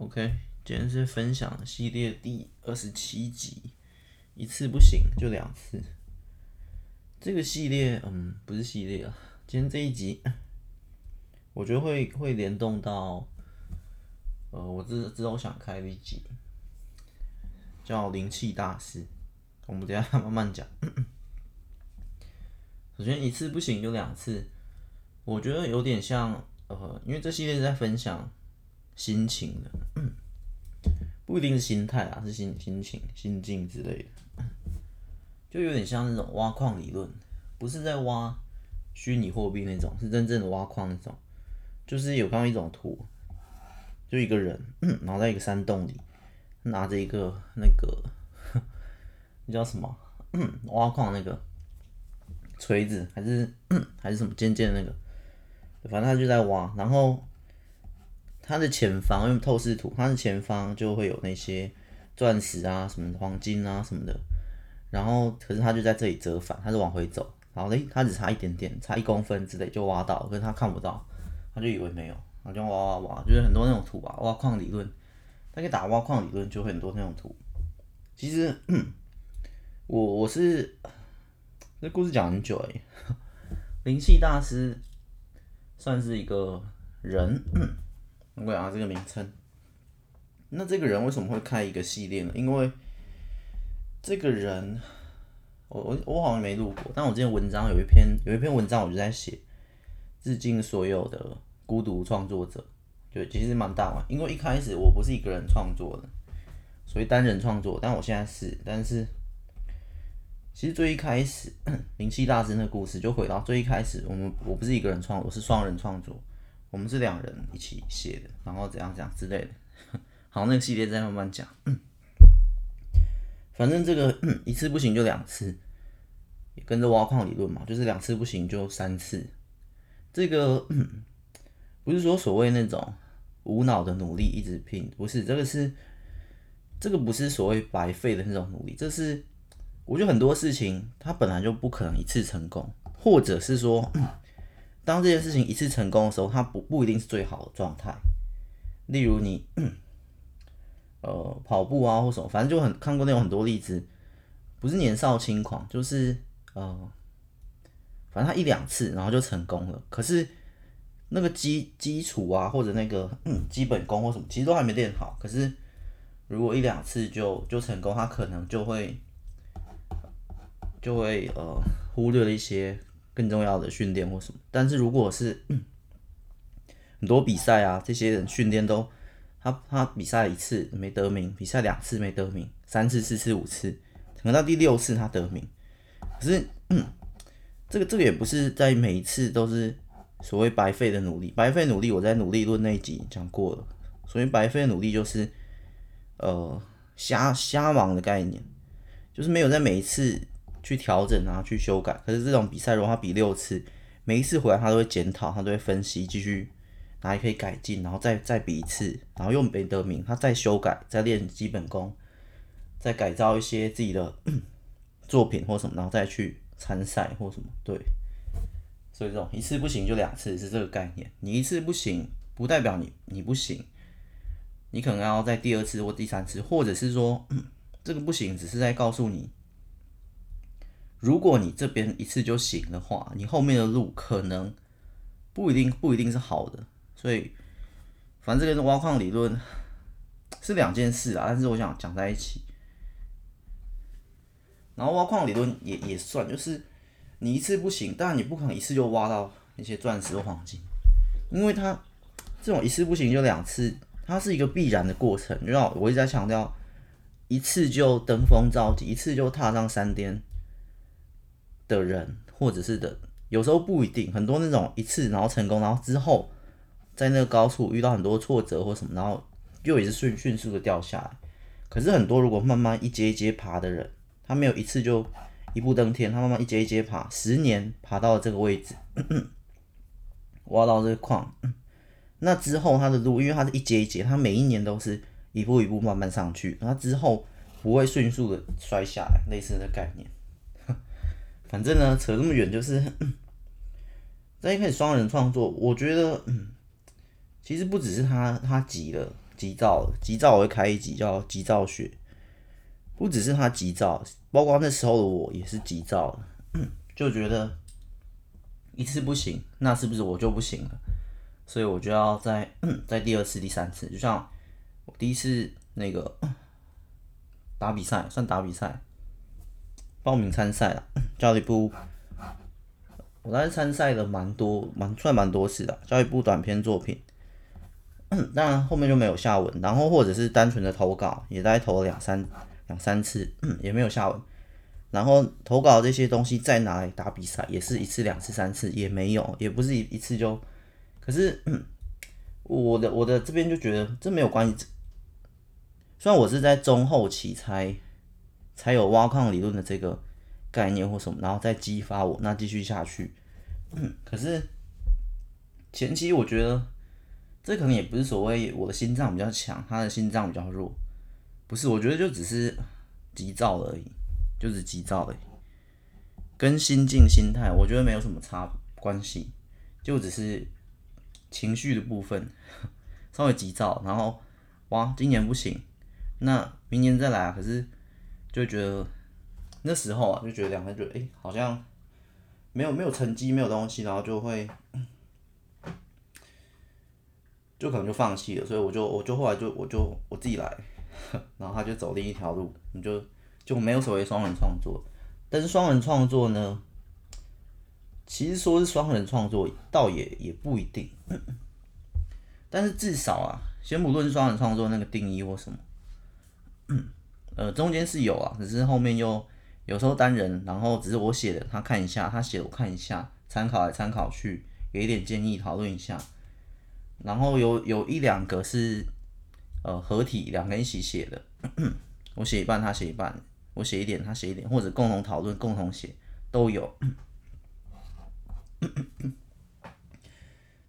OK，今天是分享系列第二十七集，一次不行就两次。这个系列，嗯，不是系列啊。今天这一集，我觉得会会联动到，呃，我之之后想开的一集，叫灵气大师。我们等下慢慢讲。首先，一次不行就两次，我觉得有点像，呃，因为这系列在分享。心情的，不一定是心态啊，是心心情、心境之类的，就有点像那种挖矿理论，不是在挖虚拟货币那种，是真正的挖矿那种。就是有看到一种图，就一个人，然后在一个山洞里，拿着一个那个，那叫什么？挖矿那个锤子，还是还是什么尖尖的那个，反正他就在挖，然后。它的前方，因为透视图，它的前方就会有那些钻石啊、什么黄金啊什么的。然后，可是它就在这里折返，它是往回走。然后，诶，它只差一点点，差一公分之类就挖到，可是它看不到，他就以为没有，然后就挖挖挖，就是很多那种图吧，挖矿理论。他可以打挖矿理论，就会很多那种图。其实，我我是这故事讲很久诶，灵气大师算是一个人。我讲这个名称，那这个人为什么会开一个系列呢？因为这个人，我我我好像没录过，但我之前文章有一篇有一篇文章，我就在写致敬所有的孤独创作者，对其实蛮大嘛。因为一开始我不是一个人创作的，所以单人创作，但我现在是，但是其实最一开始 灵气大师那故事就回到最一开始，我们我不是一个人创，我是双人创作。我们是两人一起写的，然后怎样怎样之类的。好，那个系列再慢慢讲。反正这个一次不行就两次，也跟着挖矿理论嘛，就是两次不行就三次。这个不是说所谓那种无脑的努力一直拼，不是，这个是这个不是所谓白费的那种努力，这是我觉得很多事情它本来就不可能一次成功，或者是说。当这件事情一次成功的时候，它不不一定是最好的状态。例如你，呃，跑步啊或什么，反正就很看过那种很多例子，不是年少轻狂，就是呃，反正他一两次然后就成功了。可是那个基基础啊或者那个基本功或什么，其实都还没练好。可是如果一两次就就成功，他可能就会就会呃忽略了一些。更重要的训练或什么，但是如果是很多比赛啊，这些人训练都他他比赛一次没得名，比赛两次没得名，三次、四次、五次，可能到第六次他得名。可是这个这个也不是在每一次都是所谓白费的努力，白费努力我在努力论那一集讲过了，所以白费努力就是呃瞎瞎忙的概念，就是没有在每一次。去调整啊，去修改。可是这种比赛，如果他比六次，每一次回来他都会检讨，他都会分析，继续哪里可以改进，然后再再比一次，然后又没得名，他再修改，再练基本功，再改造一些自己的 作品或什么，然后再去参赛或什么。对，所以这种一次不行就两次是这个概念。你一次不行，不代表你你不行，你可能要在第二次或第三次，或者是说 这个不行，只是在告诉你。如果你这边一次就行的话，你后面的路可能不一定不一定是好的，所以反正这个挖矿理论是两件事啊，但是我想讲在一起。然后挖矿理论也也算，就是你一次不行，但你不可能一次就挖到那些钻石或黄金，因为它这种一次不行就两次，它是一个必然的过程。就像我一直在强调，一次就登峰造极，一次就踏上山巅。的人，或者是的，有时候不一定，很多那种一次然后成功，然后之后在那个高处遇到很多挫折或什么，然后又也是迅迅速的掉下来。可是很多如果慢慢一阶一阶爬的人，他没有一次就一步登天，他慢慢一阶一阶爬，十年爬到了这个位置，挖到这个矿，那之后他的路，因为他是一阶一阶，他每一年都是一步一步慢慢上去，他之后不会迅速的摔下来，类似的概念。反正呢，扯这么远，就是 在一开始双人创作，我觉得，嗯，其实不只是他他急了急躁了，急躁我会开一集叫急躁学，不只是他急躁，包括那时候的我也是急躁了，就觉得一次不行，那是不是我就不行了？所以我就要在在 第二次、第三次，就像我第一次那个打比赛，算打比赛，报名参赛了，教育部，我当时参赛的蛮多，蛮算蛮多次的，教育部短篇作品。当然后面就没有下文，然后或者是单纯的投稿，也大概投了两三两三次，也没有下文。然后投稿这些东西再拿来打比赛，也是一次、两次、三次，也没有，也不是一一次就。可是我的我的这边就觉得这没有关系。虽然我是在中后期才才有挖矿理论的这个概念或什么，然后再激发我那继续下去。可是前期我觉得。这可能也不是所谓我的心脏比较强，他的心脏比较弱，不是，我觉得就只是急躁而已，就是急躁而已，跟心境、心态，我觉得没有什么差关系，就只是情绪的部分 稍微急躁，然后哇，今年不行，那明年再来啊，可是就觉得那时候啊，就觉得两个人就哎，好像没有没有成绩，没有东西，然后就会。就可能就放弃了，所以我就我就后来就我就我自己来，然后他就走另一条路，你就就没有所谓双人创作。但是双人创作呢，其实说是双人创作，倒也也不一定。但是至少啊，先不论双人创作那个定义或什么，呃，中间是有啊，只是后面又有时候单人，然后只是我写的，他看一下，他写我看一下，参考来参考去，给一点建议，讨论一下。然后有有一两个是，呃，合体两个人一起写的，我写一半，他写一半，我写一点，他写一点，或者共同讨论、共同写都有。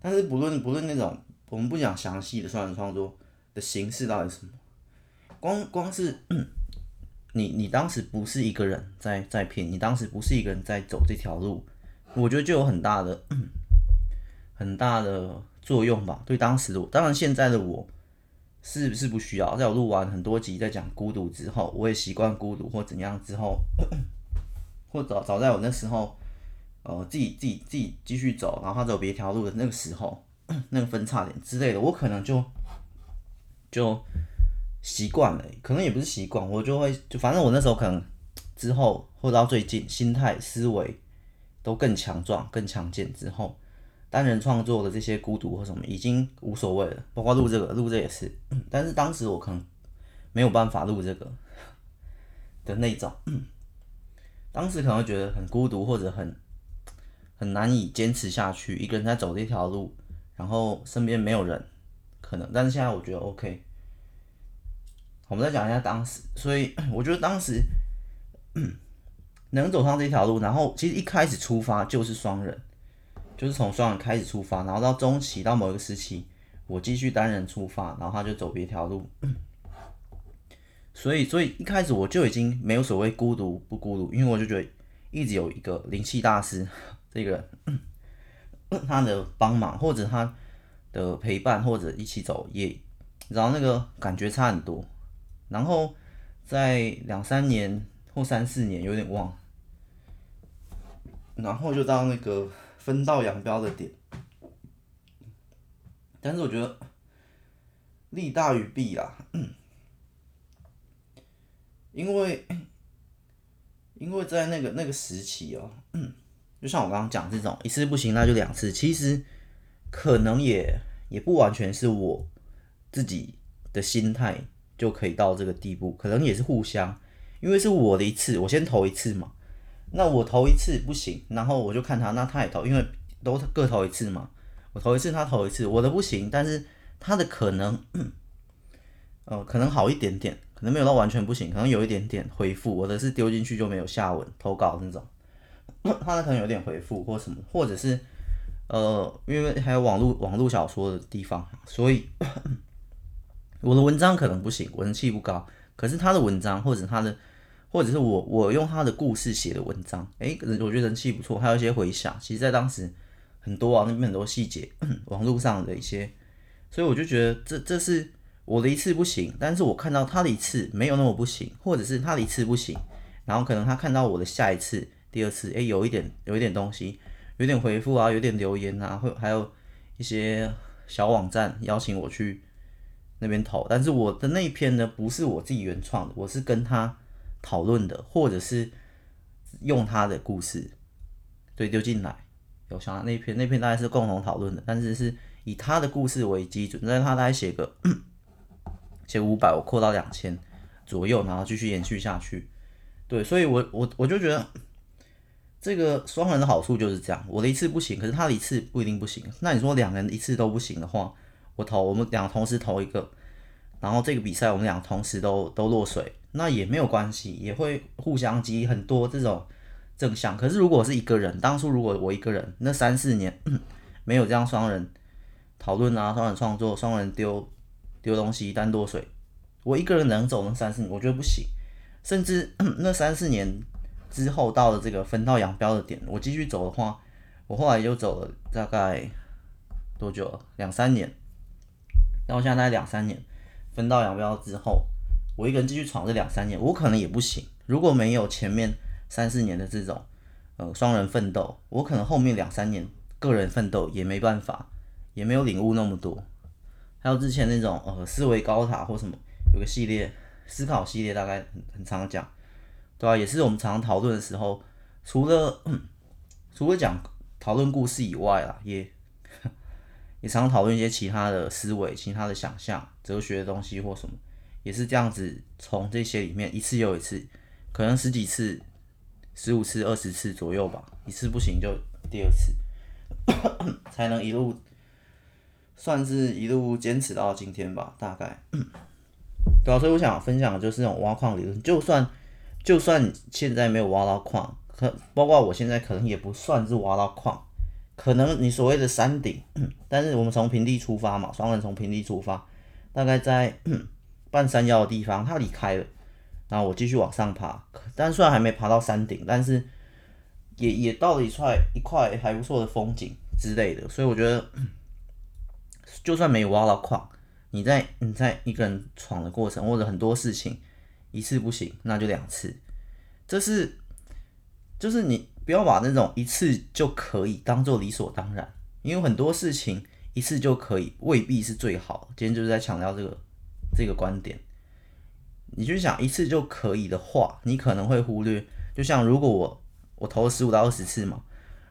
但是不论不论那种，我们不讲详细的双人创作的形式到底是什么，光光是你你当时不是一个人在在骗，你当时不是一个人在走这条路，我觉得就有很大的很大的。作用吧，对当时的我，当然现在的我是不是不需要？在我录完很多集在讲孤独之后，我也习惯孤独或怎样之后，或早早在我那时候，呃，自己自己自己继续走，然后他走别条路的那个时候，那个分叉点之类的，我可能就就习惯了，可能也不是习惯，我就会就反正我那时候可能之后或到最近，心态思维都更强壮、更强健之后。单人创作的这些孤独或什么已经无所谓了，包括录这个，录这也是。但是当时我可能没有办法录这个的那种，当时可能会觉得很孤独或者很很难以坚持下去，一个人在走这条路，然后身边没有人，可能。但是现在我觉得 OK。我们再讲一下当时，所以 我觉得当时能走上这条路，然后其实一开始出发就是双人。就是从双人开始出发，然后到中期到某一个时期，我继续单人出发，然后他就走别条路。所以，所以一开始我就已经没有所谓孤独不孤独，因为我就觉得一直有一个灵气大师 这个 他的帮忙或者他的陪伴或者一起走也，然后那个感觉差很多。然后在两三年或三四年有点忘，然后就到那个。分道扬镳的点，但是我觉得利大于弊啦，因为 因为在那个那个时期哦，就像我刚刚讲这种一次不行那就两次，其实可能也也不完全是我自己的心态就可以到这个地步，可能也是互相，因为是我的一次，我先投一次嘛。那我投一次不行，然后我就看他，那他也投，因为都各投一次嘛。我投一次，他投一次，我的不行，但是他的可能，呃，可能好一点点，可能没有到完全不行，可能有一点点回复。我的是丢进去就没有下文，投稿那种，他的可能有点回复或什么，或者是呃，因为还有网络网络小说的地方，所以我的文章可能不行，我人气不高，可是他的文章或者他的。或者是我我用他的故事写的文章，诶，我觉得人气不错，还有一些回响。其实，在当时很多啊，那边很多细节，网络上的一些，所以我就觉得这这是我的一次不行，但是我看到他的一次没有那么不行，或者是他的一次不行，然后可能他看到我的下一次、第二次，诶、有一点有一点东西，有点回复啊，有点留言啊，会还有一些小网站邀请我去那边投，但是我的那一篇呢，不是我自己原创的，我是跟他讨论的，或者是用他的故事对丢进来，有想那篇那篇大概是共同讨论的，但是是以他的故事为基准，那他大概写个。写五百，我扩到两千左右，然后继续延续下去。对，所以我我我就觉得这个双人的好处就是这样，我的一次不行，可是他的一次不一定不行。那你说两人一次都不行的话，我投我们俩同时投一个，然后这个比赛我们俩同时都都落水，那也没有关系，也会互相激很多这种正向。可是如果是一个人，当初如果我一个人，那三四年 没有这样双人讨论啊，双人创作，双人丢。丢东西单落水，我一个人能走那三四年，我觉得不行。甚至 那三四年之后到了这个分道扬镳的点，我继续走的话，我后来又走了大概多久了？两三年。到现在两三年分道扬镳之后，我一个人继续闯这两三年，我可能也不行。如果没有前面三四年的这种呃双人奋斗，我可能后面两三年个人奋斗也没办法，也没有领悟那么多。还有之前那种呃思维高塔或什么，有个系列思考系列，大概很很常讲，对吧、啊？也是我们常常讨论的时候，除了 除了讲讨论故事以外啦，也也常讨论一些其他的思维、其他的想象、哲学的东西或什么，也是这样子从这些里面一次又一次，可能十几次、十五次、二十次左右吧，一次不行就第二次，才能一路。算是一路坚持到今天吧，大概，对啊，所以我想分享的就是这种挖矿理论。就算就算现在没有挖到矿，可包括我现在可能也不算是挖到矿，可能你所谓的山顶，但是我们从平地出发嘛，双人从平地出发，大概在 半山腰的地方，他离开了，然后我继续往上爬，但虽然还没爬到山顶，但是也也到了一块一块还不错的风景之类的，所以我觉得。就算没有挖到矿，你在你在一个人闯的过程，或者很多事情一次不行，那就两次。这是就是你不要把那种一次就可以当做理所当然，因为很多事情一次就可以未必是最好。今天就是在强调这个这个观点。你就想一次就可以的话，你可能会忽略。就像如果我我投了十五到二十次嘛，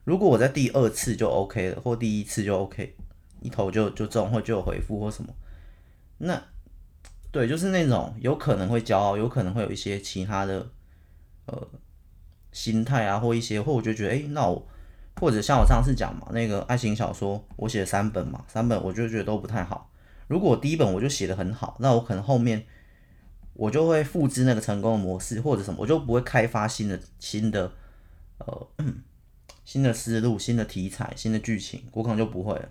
如果我在第二次就 OK 了，或第一次就 OK。一投就就中，或就有回复或什么，那对，就是那种有可能会骄傲，有可能会有一些其他的呃心态啊，或一些，或我就觉得，哎、那我或者像我上次讲嘛，那个爱情小说，我写三本嘛，三本我就觉得都不太好。如果第一本我就写的很好，那我可能后面我就会复制那个成功的模式，或者什么，我就不会开发新的新的呃新的思路、新的题材、新的剧情，我可能就不会了。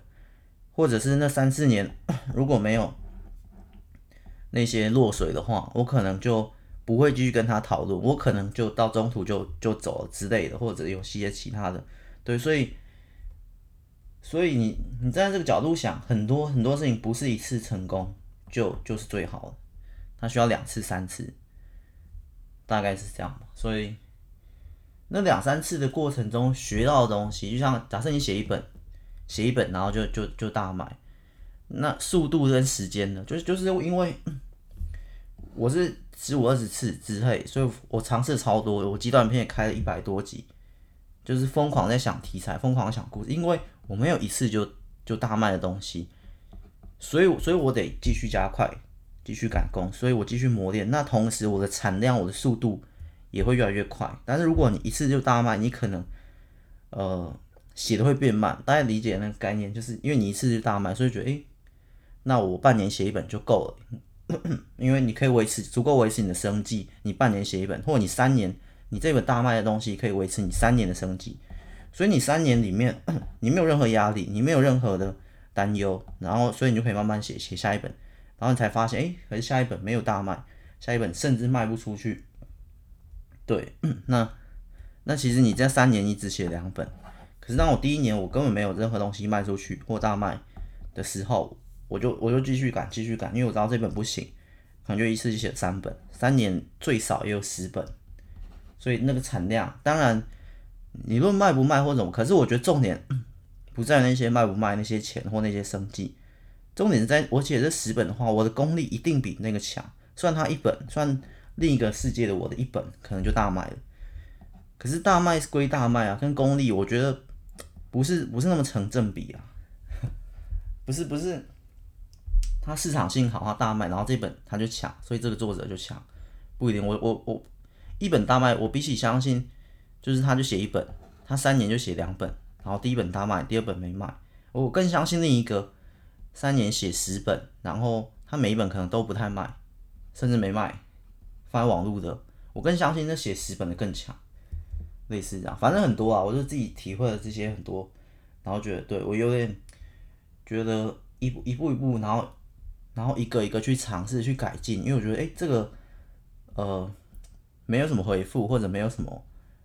或者是那三四年如果没有那些落水的话，我可能就不会继续跟他讨论，我可能就到中途就就走了之类的，或者有些其他的，对，所以所以你你站在这个角度想，很多很多事情不是一次成功就就是最好的，它需要两次三次，大概是这样，所以那两三次的过程中学到的东西，就像假设你写一本。写一本，然后就就就大卖。那速度跟时间呢？就是就是因为我是十五二十次之类，所以我尝试超多。我极短片也开了一百多集，就是疯狂在想题材，疯狂想故事。因为我没有一次就就大卖的东西，所以所以我得继续加快，继续赶工，所以我继续磨练。那同时我的产量，我的速度也会越来越快。但是如果你一次就大卖，你可能呃。写的会变慢，大家理解那个概念，就是因为你一次就大卖，所以觉得诶、那我半年写一本就够了，因为你可以维持足够维持你的生计，你半年写一本，或者你三年，你这本大卖的东西可以维持你三年的生计，所以你三年里面 你没有任何压力，你没有任何的担忧，然后所以你就可以慢慢写写下一本，然后你才发现诶、可是下一本没有大卖，下一本甚至卖不出去，对，那那其实你这三年你只写两本。可是当我第一年我根本没有任何东西卖出去或大卖的时候，我就我就继续赶继续赶，因为我知道这本不行，可能就一次就写三本，三年最少也有十本，所以那个产量，当然你论卖不卖或者什么，可是我觉得重点不在那些卖不卖那些钱或那些生计，重点是在我写这十本的话，我的功力一定比那个强，算他一本，算另一个世界的我的一本，可能就大卖了。可是大卖归大卖啊，跟功力我觉得不是不是那么成正比啊，不 是不是，他市场性好，他大卖，然后这本他就抢，所以这个作者就抢，不一定。我我我一本大卖，我比起相信，就是他就写一本，他三年就写两本，然后第一本大卖，第二本没卖，我更相信另一个三年写十本，然后他每一本可能都不太卖，甚至没卖，放在网络的，我更相信那写十本的更强。类似这样，反正很多啊，我就自己体会了这些很多，然后觉得对我有点觉得一步一步一步，然后然后一个一个去尝试去改进，因为我觉得哎，这个呃没有什么回复或者没有什么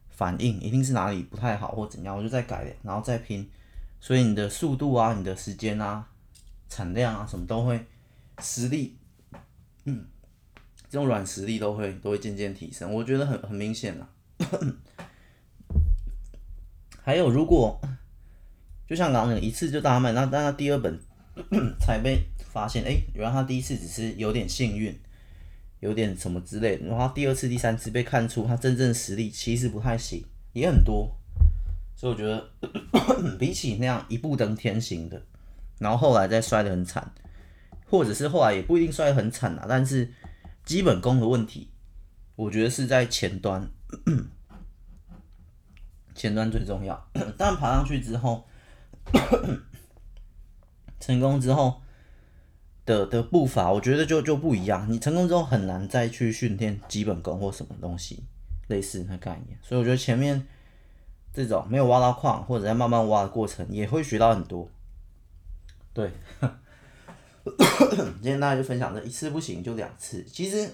反应，一定是哪里不太好或怎样，我就再改，然后再拼，所以你的速度啊、你的时间啊、产量啊什么都会，实力，嗯，这种软实力都会都会渐渐提升，我觉得很很明显了。还有，如果就像刚刚一次就大卖，那那第二本 才被发现，哎、原来他第一次只是有点幸运，有点什么之类的，然后第二次、第三次被看出他真正实力其实不太行，也很多，所以我觉得 比起那样一步登天型的，然后后来再摔得很惨，或者是后来也不一定摔得很惨啊，但是基本功的问题，我觉得是在前端。前端最重要，但爬上去之后，成功之后的的步伐，我觉得就就不一样。你成功之后很难再去训练基本功或什么东西，类似的概念。所以我觉得前面这种没有挖到矿或者在慢慢挖的过程，也会学到很多。对，今天大家就分享这一次不行就两次，其实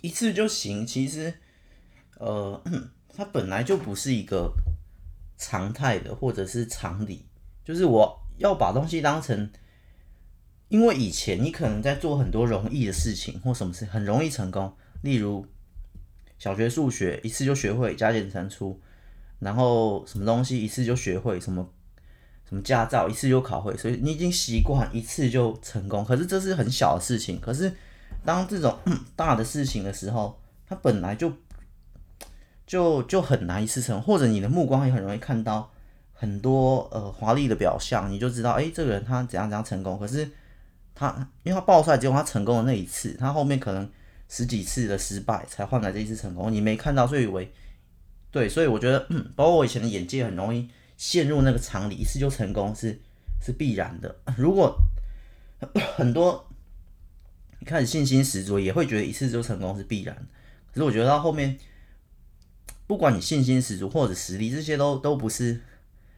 一次就行。其实，呃。它本来就不是一个常态的，或者是常理，就是我要把东西当成，因为以前你可能在做很多容易的事情或什么事很容易成功，例如小学数学一次就学会加减乘除，然后什么东西一次就学会，什么什么驾照一次就考会，所以你已经习惯一次就成功。可是这是很小的事情，可是当这种大的事情的时候，它本来就。就就很难一次成，或者你的目光也很容易看到很多呃华丽的表象，你就知道哎、这个人他怎样怎样成功。可是他因为他爆出来，只有他成功的那一次，他后面可能十几次的失败才换来这一次成功，你没看到，所以以为对，所以我觉得，包括我以前的眼界很容易陷入那个常理，一次就成功是是必然的。如果 很多一开始信心十足，也会觉得一次就成功是必然，可是我觉得到后面。不管你信心十足或者实力，这些都都不是，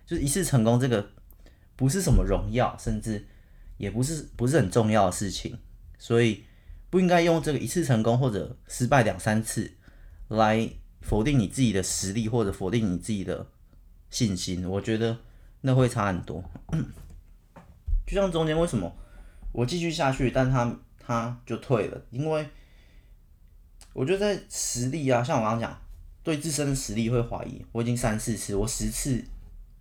就是一次成功这个不是什么荣耀，甚至也不是不是很重要的事情，所以不应该用这个一次成功或者失败两三次来否定你自己的实力或者否定你自己的信心。我觉得那会差很多。就像中间为什么我继续下去，但他他就退了，因为我觉得在实力啊，像我刚刚讲。对自身的实力会怀疑，我已经三四次，我十次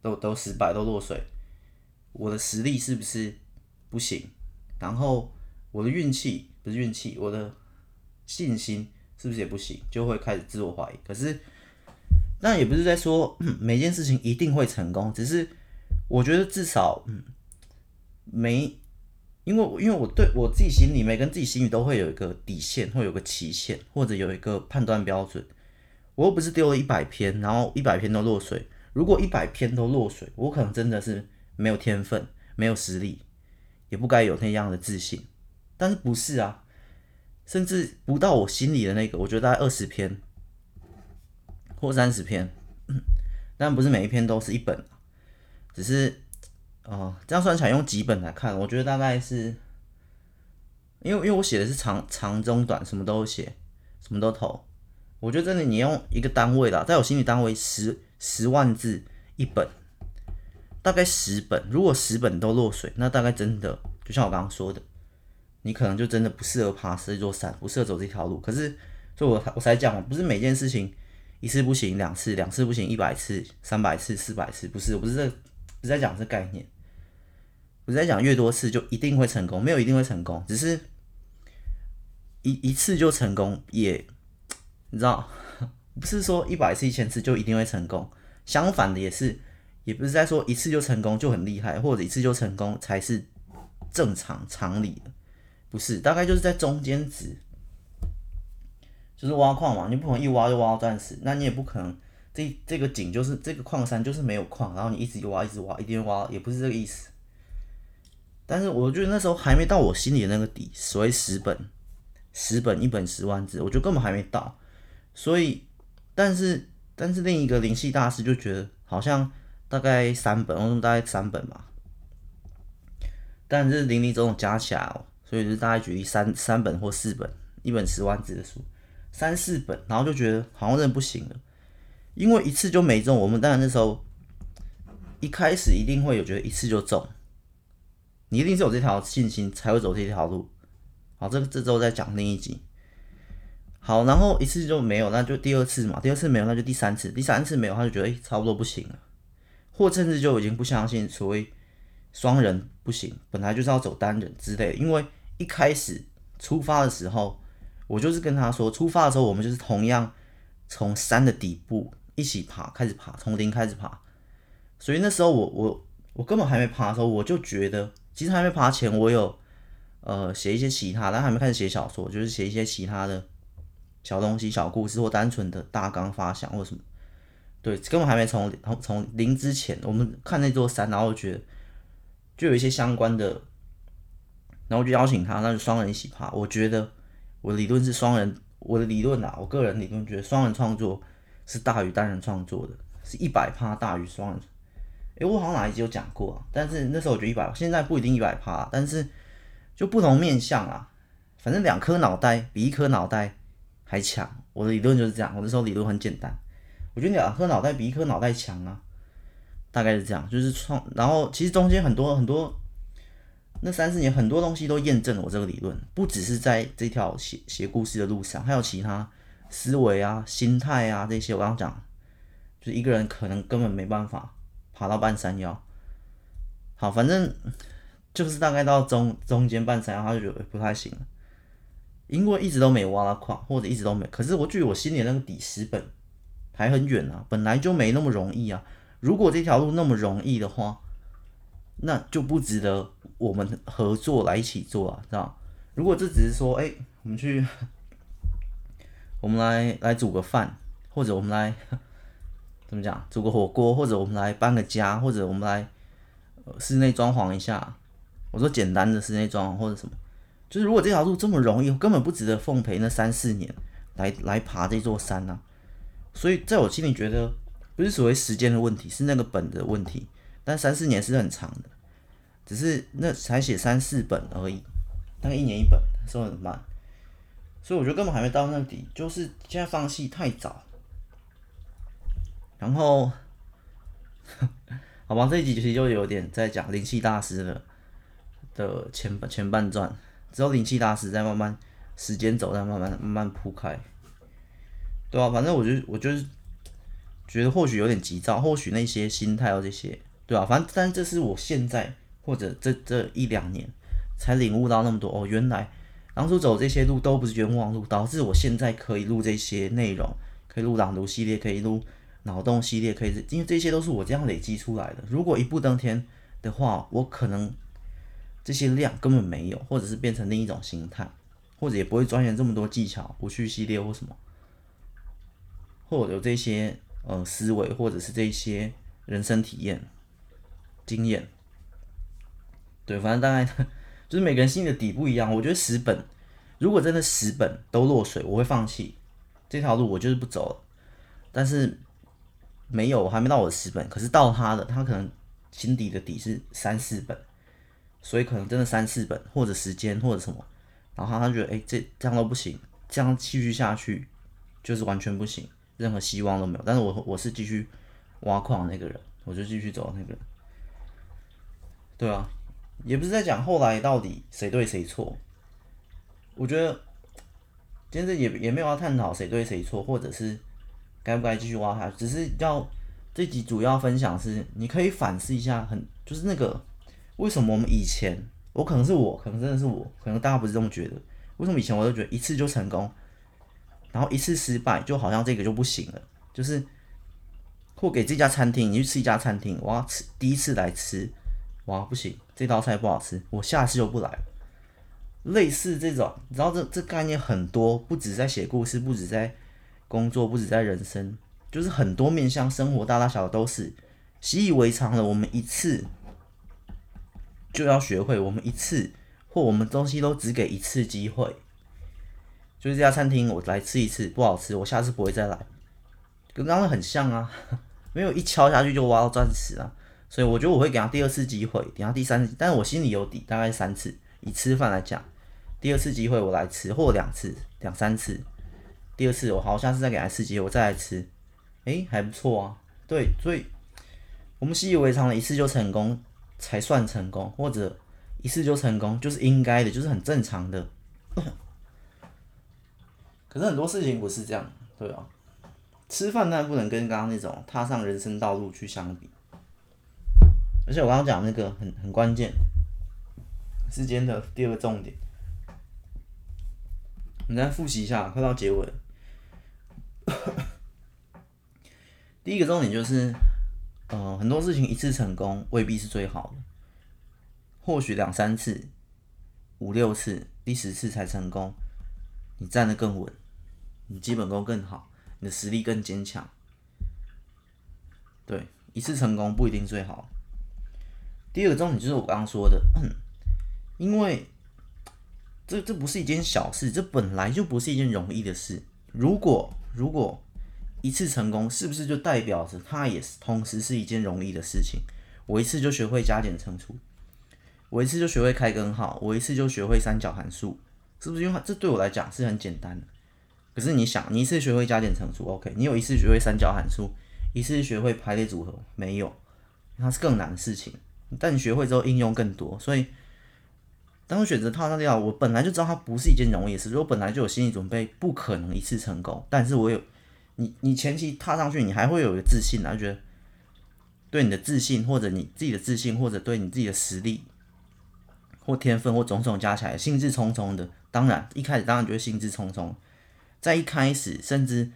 都都失败，都落水，我的实力是不是不行？然后我的运气不是运气，我的信心是不是也不行？就会开始自我怀疑。可是，那也不是在说 每件事情一定会成功，只是我觉得至少，嗯，没，因为因为我对我自己心里，每个人自己心里都会有一个底线，会有个期限，或者有一个判断标准。我又不是丢了一百篇，然后一百篇都落水。如果一百篇都落水，我可能真的是没有天分，没有实力，也不该有那样的自信。但是不是啊？甚至不到我心里的那个，我觉得大概二十篇或三十篇，但不是每一篇都是一本，只是哦，这样算起来用几本来看，我觉得大概是，因为因为我写的是长长中短，什么都写，什么都投。我觉得真的，你用一个单位啦，在我心里单位十十万字一本，大概十本，如果十本都落水，那大概真的就像我刚刚说的，你可能就真的不适合爬这座山，不适合走这条路。可是，所以我我才讲，不是每件事情一次不行，两次两次不行，一百次、三百次、四百次，不是，我不是在不是在讲这概念，我在讲越多次就一定会成功，没有一定会成功，只是一一次就成功，也你知道，不是说一百次、一千次就一定会成功，相反的也是。也不是在说一次就成功就很厉害，或者一次就成功才是正常常理的，不是，大概就是在中间值，就是挖矿嘛，你不可能一挖就挖到钻石，那你也不可能这这个井就是这个矿山就是没有矿，然后你一直挖一直挖，一定挖，也不是这个意思。但是我觉得那时候还没到我心里的那个底，所谓十本，十本一本十万字，我觉得根本还没到。所以，但是但是另一个灵气大师就觉得好像。大概三本，我说大概三本吧，但是零零总总加起来哦，所以就是大概举例三三本或四本，一本十万字的书，三四本，然后就觉得好像真的不行了，因为一次就没中。我们当然那时候一开始一定会有觉得一次就中，你一定是有这条信心才会走这条路。好，这个这周再讲另一集。好，然后一次就没有，那就第二次嘛，第二次没有，那就第三次，第三次没有，他就觉得、差不多不行了。或甚至就已经不相信所谓双人不行，本来就是要走单人之类的。因为一开始出发的时候，我就是跟他说，出发的时候我们就是同样从山的底部一起爬，开始爬，从零开始爬。所以那时候我我我根本还没爬的时候，我就觉得，其实还没爬前，我有呃写一些其他，但还没开始写小说，就是写一些其他的小东西、小故事或单纯的大纲发想或什么。对，根本还没从从零之前，我们看那座山，然后觉得就有一些相关的，然后就邀请他，那就双人一起爬。我觉得我的理论是双人，我的理论啊，我个人理论觉得双人创作是大于单人创作的，是一百趴大于双人。诶，我好像哪一集有讲过啊？但是那时候我觉得一百，现在不一定一百趴，但是就不同面向啊，反正两颗脑袋比一颗脑袋还强。我的理论就是这样，我那时候理论很简单。我觉得两颗脑袋比一颗脑袋强啊，大概是这样。就是创，然后其实中间很多很多，那三四年很多东西都验证了我这个理论，不只是在这条写写故事的路上，还有其他思维啊、心态啊这些。我刚刚讲，就是一个人可能根本没办法爬到半山腰。好，反正就是大概到中中间半山腰，他就觉得不太行了，因为一直都没挖到矿，或者一直都没。可是我据我心里那个底十本。还很远啊，本来就没那么容易啊。如果这条路那么容易的话，那就不值得我们合作来一起做啊，知道？如果这只是说，哎、我们去，我们来来煮个饭，或者我们来 怎么讲，煮个火锅，或者我们来搬个家，或者我们来室内装潢一下。我说简单的室内装潢或者什么，就是如果这条路这么容易，根本不值得奉陪那三四年来来爬这座山啊。所以，在我心里觉得，不是所谓时间的问题，是那个本的问题。但三四年是很长的，只是那才写三四本而已，大概一年一本，收很慢。所以我觉得根本还没到那底，就是现在放弃太早。然后，好吧，这一集其实就有点在讲灵气大师的的前前半段，之后灵气大师在慢慢时间走，在慢慢慢慢铺开。对啊，反正我就我就是觉得或许有点急躁，或许那些心态哦这些，对啊，反正但这是我现在或者这这一两年才领悟到那么多哦，原来当初走这些路都不是冤枉路，导致我现在可以录这些内容，可以录朗读系列，可以录脑洞系列，可以，因为这些都是我这样累积出来的。如果一步登天的话，我可能这些量根本没有，或者是变成另一种心态，或者也不会钻研这么多技巧，不去系列或什么。或者有这些呃思维，或者是这些人生体验经验，对，反正大概 就是每个人心里的底不一样。我觉得十本，如果真的十本都落水，我会放弃这条路，我就是不走了。但是没有，还没到我的十本，可是到他的，他可能心底的底是三四本，所以可能真的三四本，或者时间或者什么，然后他觉得哎、这这样都不行，这样继续下去就是完全不行。任何希望都没有，但是我我是继续挖矿那个人，我就继续走那个人。对啊，也不是在讲后来到底谁对谁错。我觉得今天这也也没有要探讨谁对谁错，或者是该不该继续挖他，只是要这集主要分享是，你可以反思一下，很就是那个为什么我们以前，我可能是我，可能真的是我，可能大家不是这么觉得，为什么以前我都觉得一次就成功，然后一次失败就好像这个就不行了，就是或给这家餐厅，你去吃一家餐厅，我要吃第一次来吃，哇不行，这道菜不好吃，我下次就不来了。类似这种，你知道这这概念很多，不止在写故事，不止在工作，不止在人生，就是很多面向生活，大大小小都是习以为常了。我们一次就要学会，我们一次或我们东西都只给一次机会。就是这家餐厅，我来吃一次不好吃，我下次不会再来，跟刚刚很像啊，没有一敲下去就挖到钻石啊。所以我觉得我会给他第二次机会，给他第三次，但是我心里有底，大概三次。以吃饭来讲。第二次机会我来吃，或两次、两三次。第二次我好，下次再给他一次机会，我再来吃，哎、欸，还不错啊。对，所以我们习以为常的一次就成功才算成功，或者一次就成功就是应该的，就是很正常的。可是很多事情不是这样，对啊。吃饭当然不能跟刚刚那种踏上人生道路去相比。而且我刚刚讲那个很很关键，时间的第二个重点。你再复习一下，快到结尾。第一个重点就是，呃，很多事情一次成功未必是最好的，或许两三次、五六次、第十次才成功，你站得更稳，你基本功更好，你的实力更坚强。对，一次成功不一定最好。第二个重点就是我刚刚说的，因为。这这不是一件小事，这本来就不是一件容易的事。如果如果一次成功，是不是就代表着它也是同时是一件容易的事情？我一次就学会加减乘除，我一次就学会开根号，我一次就学会三角函数，是不是？因为这对我来讲是很简单的。可是你想，你一次学会加减乘除，OK？你有一次学会三角函数，一次学会排列组合，没有，它是更难的事情。但你学会之后应用更多，所以。当我选择踏上这条，我本来就知道它不是一件容易的事，我本来就有心理准备，不可能一次成功。但是我有，你你前期踏上去，你还会有一个自信啊，就觉得对你的自信，或者你自己的自信，或者对你自己的实力或天分或种种加起来，兴致冲冲的。当然，一开始当然就会兴致冲冲，在一开始甚至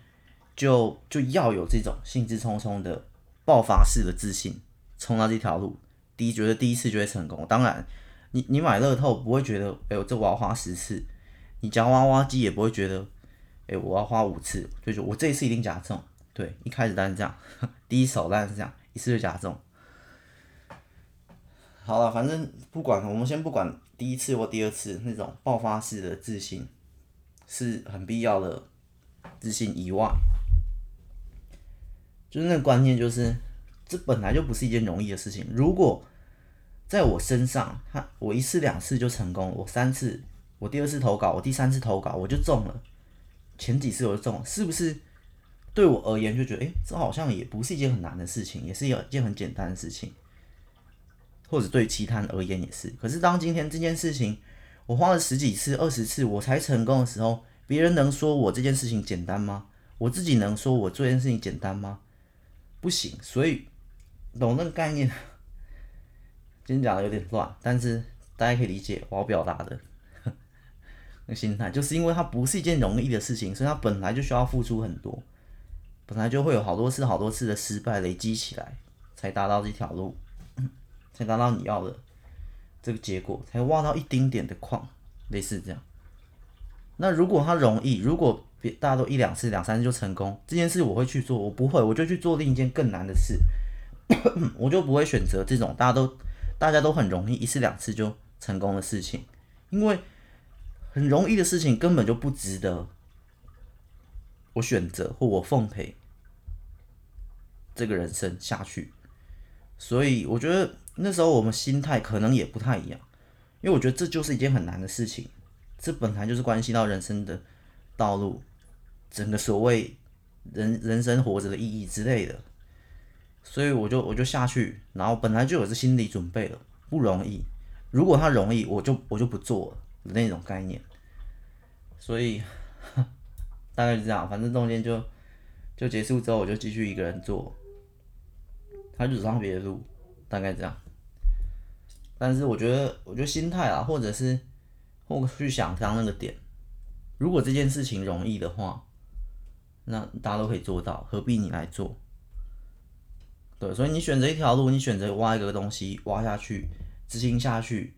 就就要有这种兴致冲冲的爆发式的自信，冲到这条路，第一觉得第一次就会成功。当然。你你买乐透不会觉得，哎呦，这我要花十次；你夹娃娃机也不会觉得，哎，我要花五次。就是我这一次一定夹中。对，一开始当然是这样，第一手当然是这样，一次就夹中。好了，反正不管，我们先不管第一次或第二次那种爆发式的自信，是很必要的自信以外，就是那个观念，就是这本来就不是一件容易的事情。如果在我身上，他我一次两次就成功，我三次，我第二次投稿，我第三次投稿我就中了，前几次我就中了，是不是？对我而言就觉得，哎、这好像也不是一件很难的事情，也是一件很简单的事情，或者对其他人而言也是。可是当今天这件事情我花了十几次、二十次我才成功的时候，别人能说我这件事情简单吗？我自己能说我做这件事情简单吗？不行。所以懂那个概念。今天讲的有点乱，但是大家可以理解我要表达的 那心态，就是因为它不是一件容易的事情，所以它本来就需要付出很多，本来就会有好多次、好多次的失败累积起来，才达到这条路，才达到你要的这个结果，才挖到一丁点的矿，类似这样。那如果它容易，如果别大家都一两次、两三次就成功，这件事我会去做，我不会，我就去做另一件更难的事，我就不会选择这种大家都。大家都很容易一次两次就成功的事情，因为很容易的事情根本就不值得我选择或我奉陪这个人生下去。所以我觉得那时候我们心态可能也不太一样，因为我觉得这就是一件很难的事情，这本来就是关系到人生的道路，整个所谓人人生活着的意义之类的。所以我就我就下去，然后本来就有这心理准备了，不容易。如果它容易，我就我就不做了那种概念。所以 大概是这样，反正中间就就结束之后，我就继续一个人做，他就走上别的路，大概这样。但是我觉得，我觉得心态啊，或者是或去想刚那个点，如果这件事情容易的话，那大家都可以做到，何必你来做？对，所以你选择一条路，你选择挖一个东西，挖下去，执行下去，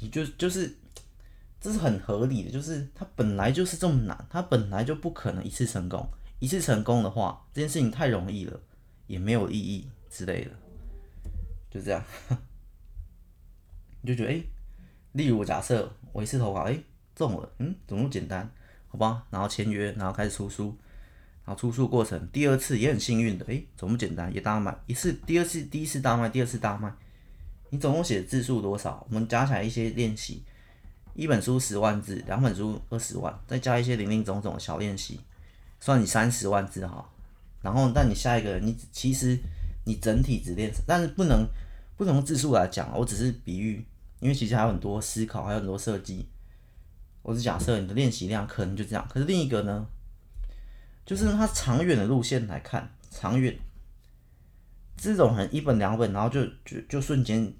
你就就是，这是很合理的，就是它本来就是这么难，它本来就不可能一次成功，一次成功的话，这件事情太容易了，也没有意义之类的，就这样，你就觉得哎、例如假设我一次投稿，哎、中了，嗯，怎么那么简单？好吧，然后签约，然后开始出书。然后出书过程，第二次也很幸运的，诶，怎么简单？也大卖一次，第二次第一次大卖，第二次大卖。你总共写的字数多少？我们加起来一些练习，一本书十万字，两本书二十万，再加一些零零总总的小练习，算你三十万字哈。然后，但你下一个，你其实你整体只练，但是不能不能用字数来讲，我只是比喻，因为其实还有很多思考，还有很多设计。我是假设你的练习量可能就这样，可是另一个呢？就是他长远的路线来看，长远这种很一本两本，然后就就就瞬间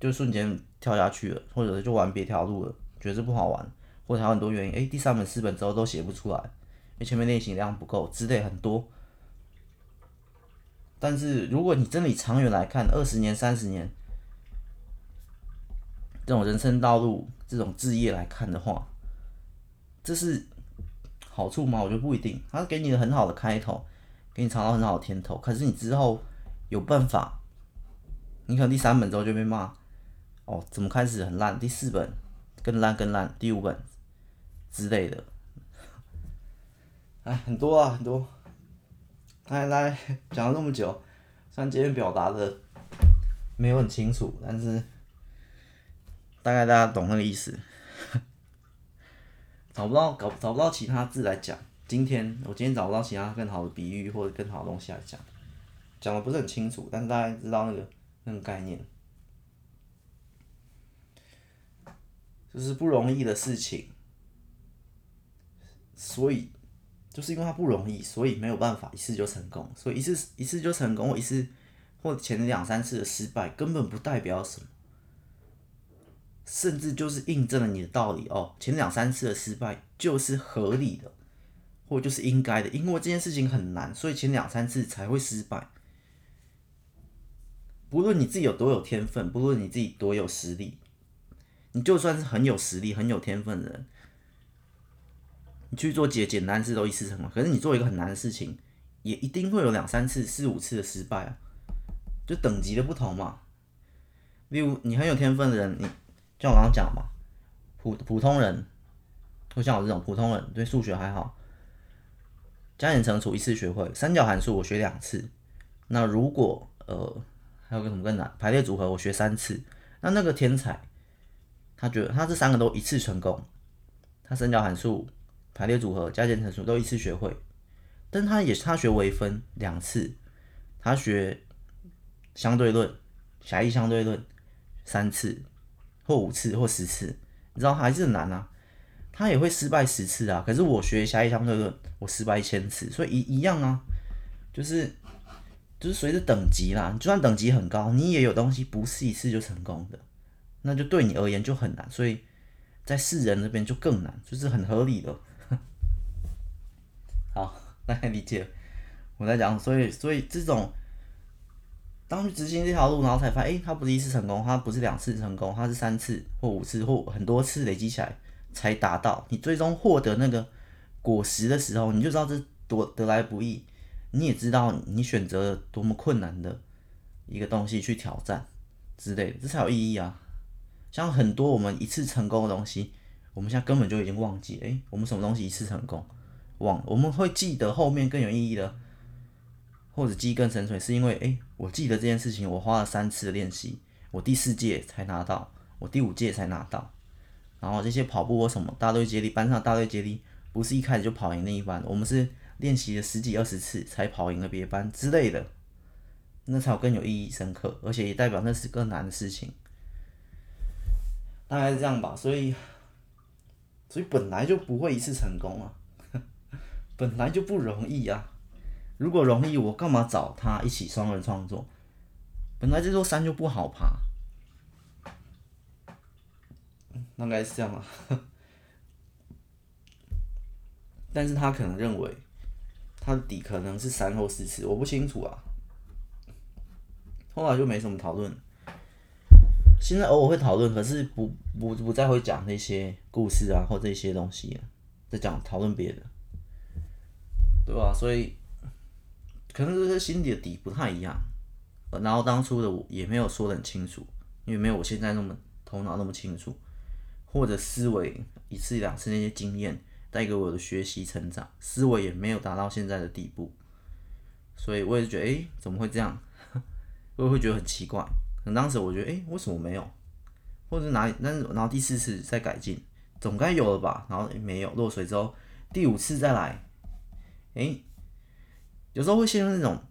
就瞬间跳下去了，或者就玩别条路了，觉得不好玩，或者还有很多原因，哎，第三本四本之后都写不出来，因为前面练习量不够之类很多。但是如果你真的长远来看，二十年、三十年这种人生道路、这种置业来看的话，这是。好处吗？我觉得不一定。他给你的很好的开头，给你尝到很好的甜头。可是你之后有办法，你可能第三本之后就被骂，哦，怎么开始很烂？第四本更烂更烂，第五本之类的，哎，很多啊，很多。来来，讲了那么久，虽然今天表达的没有很清楚，但是大概大家懂那个意思。找不到搞找不到其他字来讲，今天我今天找不到其他更好的比喻或者更好的东西来讲，讲的不是很清楚，但是大家知道那个那个概念，就是不容易的事情，所以就是因为它不容易，所以没有办法一次就成功，所以一次一次就成功，或一次或前两三次的失败根本不代表什么。甚至就是印证了你的道理哦，前两三次的失败就是合理的，或就是应该的，因为这件事情很难，所以前两三次才会失败。不论你自己有多有天分，不论你自己多有实力，你就算是很有实力、很有天分的人，去做简简单事都一次成功，可是你做一个很难的事情，也一定会有两三次、四五次的失败啊，就等级的不同嘛。例如你很有天分的人，你。像我刚刚讲嘛，普普通人，会像我这种普通人，对数学还好，加减乘除一次学会，三角函数我学两次。那如果呃还有个什么更难，排列组合我学三次。那那个天才，他觉得他这三个都一次成功，他三角函数、排列组合、加减乘除都一次学会，但他也他学微分两次，他学相对论、狭义相对论三次。或五次或十次，你知道还是很难啊，他也会失败十次啊。可是我学狭义相对论，我失败一千次，所以一一样啊，就是就是随着等级啦，就算等级很高，你也有东西不是一次就成功的，那就对你而言就很难，所以在世人那边就更难，就是很合理的。好，大概理解我在讲，所以所以这种。当去执行这条路，然后才发现，诶、它不是一次成功，它不是两次成功，它是三次或五次或很多次累积起来才达到。你最终获得那个果实的时候，你就知道这多得来不易，你也知道你选择了多么困难的一个东西去挑战之类的，这才有意义啊。像很多我们一次成功的东西，我们现在根本就已经忘记，诶、欸，我们什么东西一次成功忘，我们会记得后面更有意义的。或者记忆更深邃，是因为哎、我记得这件事情，我花了三次练习，我第四届才拿到，我第五届才拿到。然后这些跑步或什么大队接力，班上大队接力不是一开始就跑赢那一班，我们是练习了十几二十次才跑赢了别班之类的。那才有更有意义深刻，而且也代表那是更难的事情，大概是这样吧。所以，所以本来就不会一次成功啊，本来就不容易啊。如果容易，我干嘛找他一起双人创作？本来这座山就不好爬，大概是这样啊。但是他可能认为他的底可能是三或四次，我不清楚啊。后来就没什么讨论，现在偶尔会讨论，可是不不不再会讲那些故事啊或这些东西，在讲讨论别的，对吧？所以可能这些心里的底不太一样，然后当初的我也没有说得很清楚，因为没有我现在那么头脑那么清楚，或者思维一次两次那些经验带给我的学习成长，思维也没有达到现在的地步，所以我也觉得，诶，怎么会这样？我也会觉得很奇怪，可能当时我觉得，诶，为什么没有？或者哪里？但是然后第四次再改进，总该有了吧？然后没有落水之后，第五次再来，诶，有时候会陷入那种，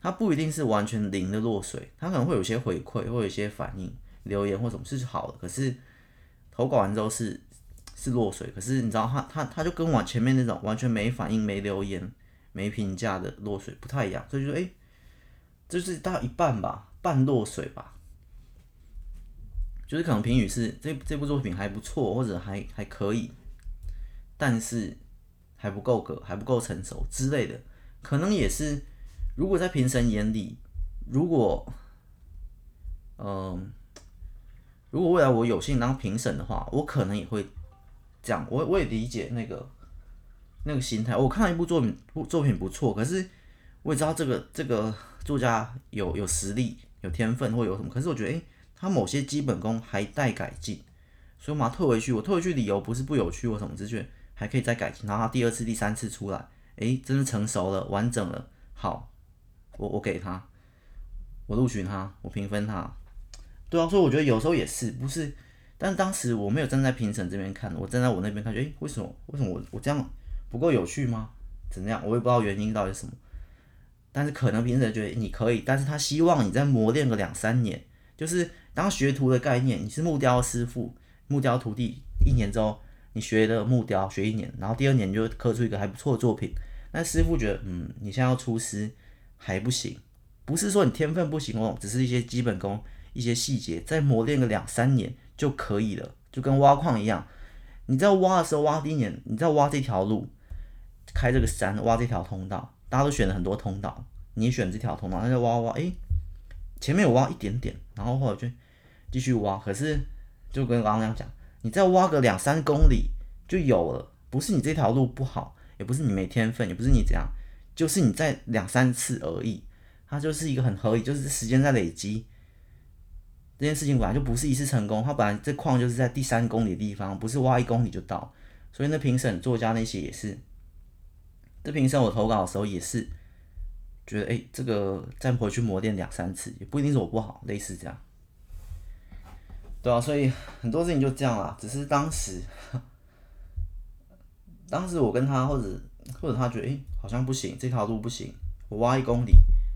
它不一定是完全零的落水，它可能会有些回馈，会有一些反应、留言或什么是好的。可是投稿完之后是是落水，可是你知道，它它它就跟我前面那种完全没反应、没留言、没评价的落水不太一样，所以就说，诶。就是大概一半吧，半落水吧。就是可能评语是这这部作品还不错，或者还还可以，但是还不够格，还不够成熟之类的。可能也是，如果在评审眼里，如果，嗯、如果未来我有幸当评审的话，我可能也会这样。我我也理解那个那个心态。我看了一部作品，作品不错，可是我也知道这个这个。作家有有实力、有天分或有什么，可是我觉得，诶、他某些基本功还待改进，所以我把它退回去。我退回去理由不是不有趣或什么，只是觉还可以再改进。然后他第二次、第三次出来，诶、真的成熟了、完整了，好，我我给他，我录取他，我评分他。对啊，所以我觉得有时候也是不是，但当时我没有站在评审这边看，我站在我那边看，觉得诶，为什么？为什么我我这样不够有趣吗？怎样？我也不知道原因到底是什么。但是可能评审觉得你可以，但是他希望你再磨练个两三年，就是当学徒的概念，你是木雕师傅、木雕徒弟，一年之后你学的木雕学一年，然后第二年就刻出一个还不错的作品。那师傅觉得，嗯，你现在要出师还不行，不是说你天分不行哦，只是一些基本功、一些细节，再磨练个两三年就可以了，就跟挖矿一样，你在挖的时候挖第一年，你在挖这条路，开这个山，挖这条通道。大家都选了很多通道，你选这条通道，那就挖挖，诶、欸，前面有挖一点点，然后后来就 继续挖，可是就跟刚刚那样讲，你再挖个两三公里就有了，不是你这条路不好，也不是你没天分，也不是你怎样，就是你在两三次而已，它就是一个很合理，就是时间在累积，这件事情本来就不是一次成功，它本来这矿就是在第三公里的地方，不是挖一公里就到，所以那评审作家那些也是。这评审我投稿的时候也是觉得，哎、这个再回去磨练两三次，也不一定是我不好，类似这样，对啊，所以很多事情就这样啦。只是当时，当时我跟他或者或者他觉得，哎、好像不行，这条路不行。我挖一公里，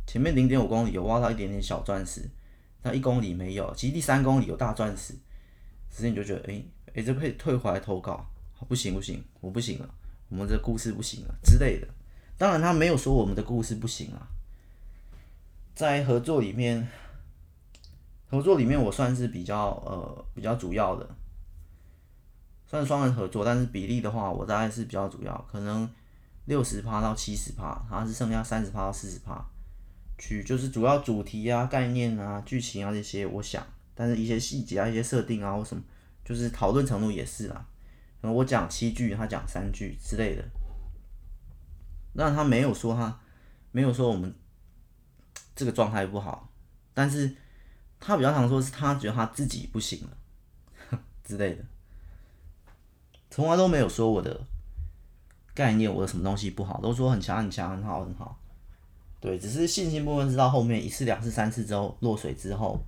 前面零点五公里有挖到一点点小钻石，那一公里没有。其实第三公里有大钻石，所以你就觉得，哎、哎、这可以退回来投稿，不行不行，我不行了。我们这故事不行了之类的，当然他没有说我们的故事不行啊。在合作里面，合作里面我算是比较呃比较主要的，算是双人合作，但是比例的话，我大概是比较主要，可能六十趴到七十趴，还是剩下三十趴到四十趴，去就是主要主题啊、概念啊、剧情啊这些，我想，但是一些细节啊、一些设定啊或什么，就是讨论程度也是啦。我讲七句，他讲三句之类的。那他没有说他没有说我们这个状态不好，但是他比较常说是他觉得他自己不行了 之类的，从来都没有说我的概念，我的什么东西不好，都说很强很强，很好很好。对，只是信心部分是到后面一次两次三次之后落水之后，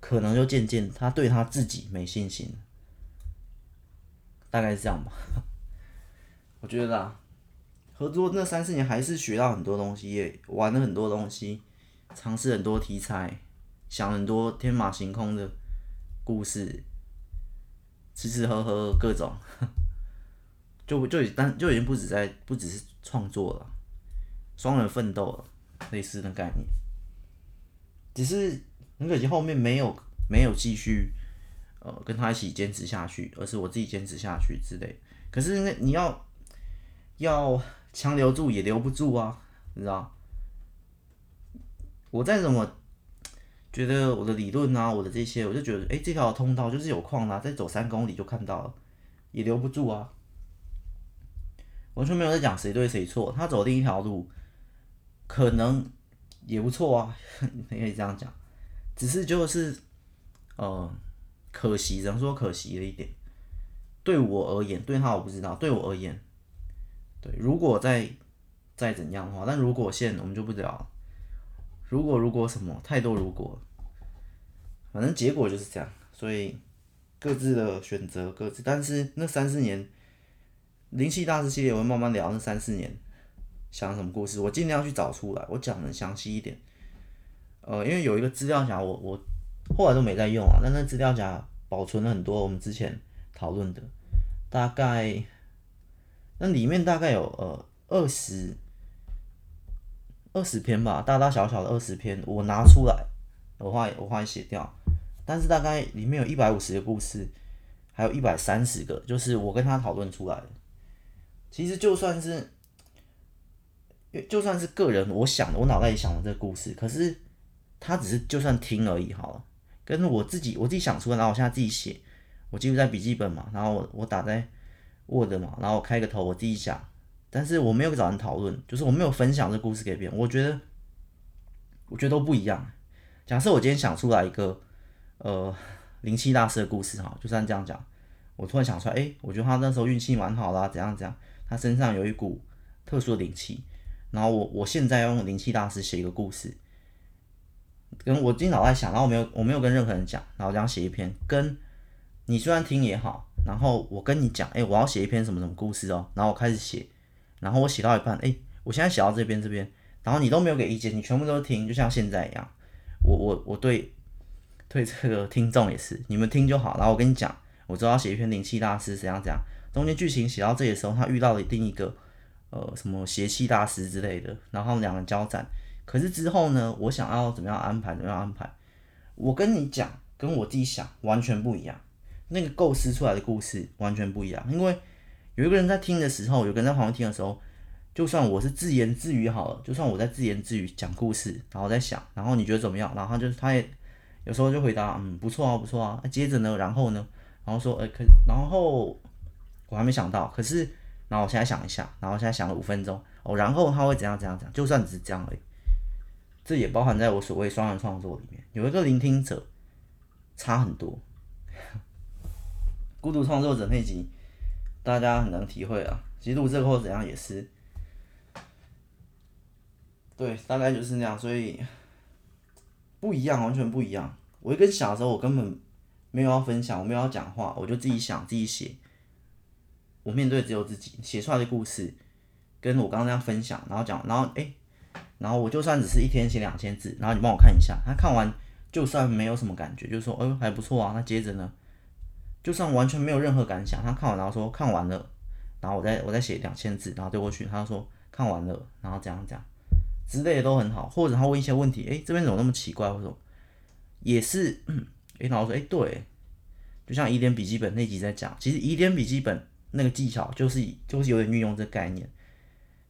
可能就渐渐他对他自己没信心。大概是这样吧，我觉得啊，合作那三四年还是学到很多东西，也玩了很多东西，尝试很多题材，想很多天马行空的故事，吃吃喝喝各种，就就已但就已经不止在不只是创作了，双人奋斗了，类似的概念。只是很可惜后面没有没有继续呃跟他一起坚持下去，而是我自己坚持下去之类。可是那你要要强留住也留不住啊，你知道？我再怎么觉得我的理论啊，我的这些，我就觉得，哎、这条通道就是有矿啊，再走三公里就看到了，也留不住啊。完全没有在讲谁对谁错，他走另一条路，可能也不错啊，可以这样讲。只是就是，呃，可惜，只能说可惜了一点。对我而言，对他我不知道，对我而言，对，如果再再怎样的话，但如果现我们就不聊。如果如果什么太多如果，反正结果就是这样，所以各自的选择各自。但是那三四年灵气大师系列，我会慢慢聊那三四年想什么故事，我尽量去找出来，我讲的详细一点。呃，因为有一个资料夹，我我后来都没在用啊，但那资料夹保存了很多我们之前讨论的，大概那里面大概有呃二十。二十篇吧，大大小小的二十篇，我拿出来，我画我画写掉，但是大概里面有一百五十个故事，还有一百三十个，就是我跟他讨论出来的。其实就算是，就算是个人我想的，我脑袋里想的这个故事，可是他只是就算听而已好了，跟我自己我自己想出来，然后我现在自己写，我记录在笔记本嘛，然后我我打在 Word 嘛，然后我开个头，我自己想。但是我没有找人讨论，就是我没有分享这故事给别人。我觉得，我觉得都不一样。假设我今天想出来一个，呃，灵气大师的故事哈，就算这样讲，我突然想出来，哎，我觉得他那时候运气蛮好的啊，怎样怎样，他身上有一股特殊的灵气。然后我我现在要用灵气大师写一个故事，跟我今天脑袋想，然后我没有我没有跟任何人讲，然后这样写一篇，跟你虽然听也好，然后我跟你讲，哎，我要写一篇什么什么故事哦，然后我开始写。然后我写到一半，哎，我现在写到这边这边，然后你都没有给意见，你全部都听，就像现在一样。我我我对对这个听众也是，你们听就好。然后我跟你讲，我知道要写一篇灵气大师怎样怎样，中间剧情写到这里的时候，他遇到了另一个呃什么邪气大师之类的，然后两人交战。可是之后呢，我想要怎么样安排，怎么样安排，我跟你讲，跟我自己想完全不一样，那个构思出来的故事完全不一样，因为。有一个人在听的时候，有个人在旁边听的时候，就算我是自言自语好了，就算我在自言自语讲故事，然后在想，然后你觉得怎么样？然后他就他也有时候就回答，嗯，不错啊，不错啊。接着呢，然后呢，然后说，哎、欸，可然后我还没想到，可是，然后我现在想一下，然后现在想了五分钟，哦，然后他会怎样怎样讲？就算只是这样而已，这也包含在我所谓双人创作里面，有一个聆听者差很多。孤独创作者那集。大家很能体会啊，其实录这个或怎样也是，对，大概就是那样，所以不一样，完全不一样。我一跟小时候，我根本没有要分享，我没有要讲话，我就自己想，自己写。我面对只有自己写出来的故事，跟我刚刚那样分享，然后讲，然后哎，然后我就算只是一天写两千字，然后你帮我看一下，他看完就算没有什么感觉，就说，哎还不错啊，那接着呢？就算完全没有任何感想，他看完然后说看完了，然后我再我再写两千字，然后丢过去，他说看完了，然后这样这样之类的都很好，或者他问一些问题，诶，这边怎么那么奇怪？或者也是，诶，然后说，诶，对，就像疑点笔记本那集在讲，其实疑点笔记本那个技巧就是就是有点运用这概念，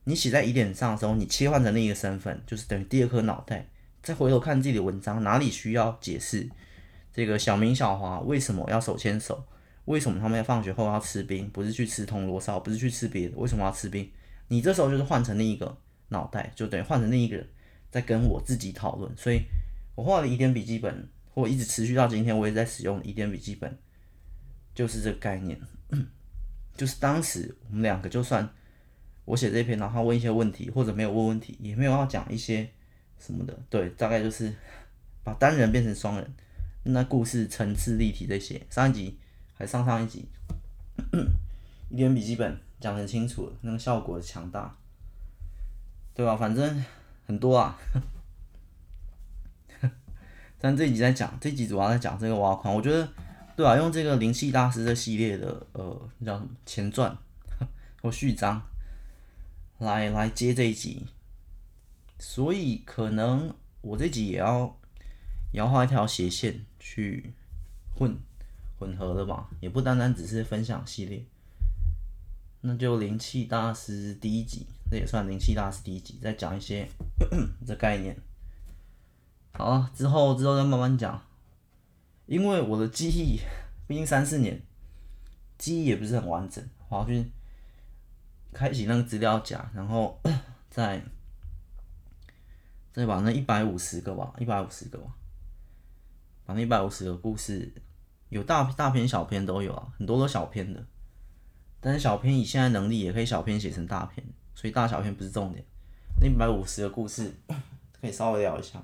你写在疑点上的时候，你切换成另一个身份，就是等于第二颗脑袋，再回头看自己的文章，哪里需要解释。这个小明、小华为什么要手牵手？为什么他们在放学后要吃冰？不是去吃铜锣烧，不是去吃别的？为什么要吃冰？你这时候就是换成另一个脑袋，就等于换成另一个人在跟我自己讨论。所以我画了疑点笔记本，或一直持续到今天，我也在使用疑点笔记本，就是这个概念。就是当时我们两个，就算我写这篇，然后问一些问题，或者没有问问题，也没有要讲一些什么的。对，大概就是 把单人变成双人。那故事层次立体这些，上一集还上上一集，疑点笔记本讲得很清楚，那个效果强大，对吧？反正很多啊。但这集在讲，这一集主要在讲这个挖矿。我觉得，对啊，用这个灵气大师这系列的呃，叫什么前传或序章来来接这一集，所以可能我这集也要也要画一条斜线去混混合的吧，也不单单只是分享系列。那就灵气大师第一集，这也算灵气大师第一集，再讲一些 这概念。好，之后之后再慢慢讲，因为我的记忆毕竟三四年，记忆也不是很完整，我要去开启那个资料夹，然后 再再把那一百五十个吧，一百五十个吧，把那一百五十个故事，有大大篇小篇都有啊，很多都小篇的。但是小篇以现在能力也可以小篇写成大篇，所以大小篇不是重点。那一百五十个故事 可以稍微聊一下，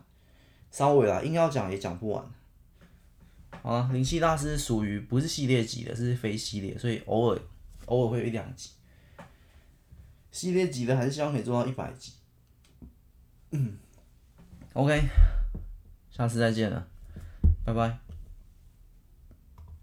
稍微啦，硬要讲也讲不完。好了，灵气大师属于不是系列级的，是非系列，所以偶尔偶尔会有一两集。系列级的还是希望可以做到一百集。嗯，OK，下次再见了，拜拜。